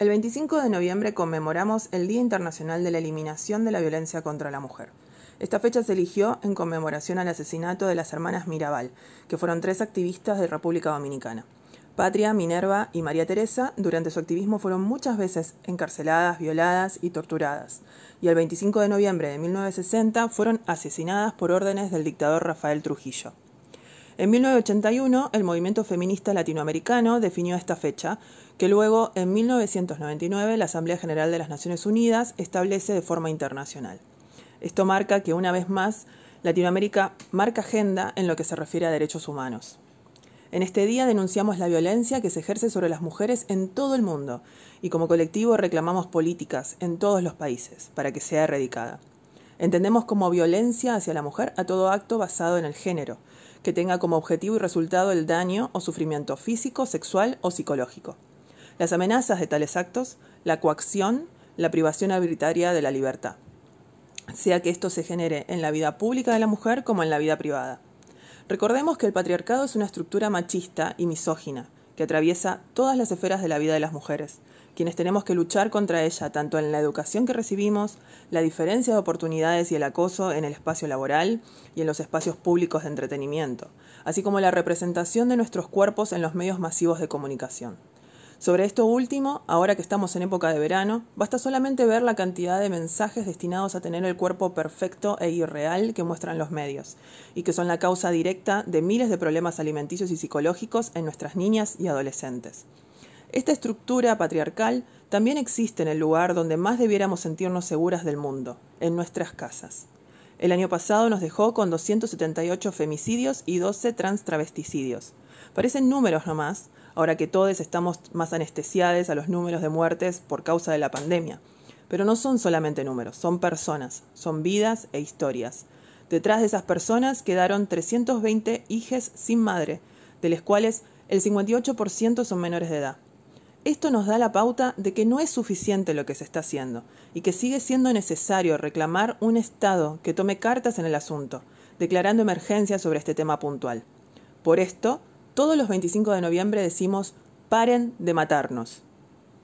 El 25 de noviembre conmemoramos el Día Internacional de la Eliminación de la Violencia contra la Mujer. Esta fecha se eligió en conmemoración al asesinato de las hermanas Mirabal, que fueron tres activistas de República Dominicana. Patria, Minerva y María Teresa, durante su activismo fueron muchas veces encarceladas, violadas y torturadas, y el 25 de noviembre de 1960 fueron asesinadas por órdenes del dictador Rafael Trujillo. En 1981, el movimiento feminista latinoamericano definió esta fecha, que luego, en 1999, la Asamblea General de las Naciones Unidas establece de forma internacional. Esto marca que, una vez más, Latinoamérica marca agenda en lo que se refiere a derechos humanos. En este día denunciamos la violencia que se ejerce sobre las mujeres en todo el mundo y como colectivo reclamamos políticas en todos los países para que sea erradicada. Entendemos como violencia hacia la mujer a todo acto basado en el género, que tenga como objetivo y resultado el daño o sufrimiento físico, sexual o psicológico. Las amenazas de tales actos, la coacción, la privación arbitraria de la libertad, sea que esto se genere en la vida pública de la mujer como en la vida privada. Recordemos que el patriarcado es una estructura machista y misógina que atraviesa todas las esferas de la vida de las mujeres, quienes tenemos que luchar contra ella tanto en la educación que recibimos, la diferencia de oportunidades y el acoso en el espacio laboral y en los espacios públicos de entretenimiento, así como la representación de nuestros cuerpos en los medios masivos de comunicación. Sobre esto último, ahora que estamos en época de verano, basta solamente ver la cantidad de mensajes destinados a tener el cuerpo perfecto e irreal que muestran los medios, y que son la causa directa de miles de problemas alimenticios y psicológicos en nuestras niñas y adolescentes. Esta estructura patriarcal también existe en el lugar donde más debiéramos sentirnos seguras del mundo, en nuestras casas. El año pasado nos dejó con 278 femicidios y 12 transtravesticidios. Parecen números nomás, ahora que todos estamos más anestesiados a los números de muertes por causa de la pandemia. Pero no son solamente números, son personas, son vidas e historias. Detrás de esas personas quedaron 320 hijes sin madre, de los cuales el 58% son menores de edad. Esto nos da la pauta de que no es suficiente lo que se está haciendo y que sigue siendo necesario reclamar un Estado que tome cartas en el asunto, declarando emergencia sobre este tema puntual. Por esto, todos los 25 de noviembre decimos paren de matarnos.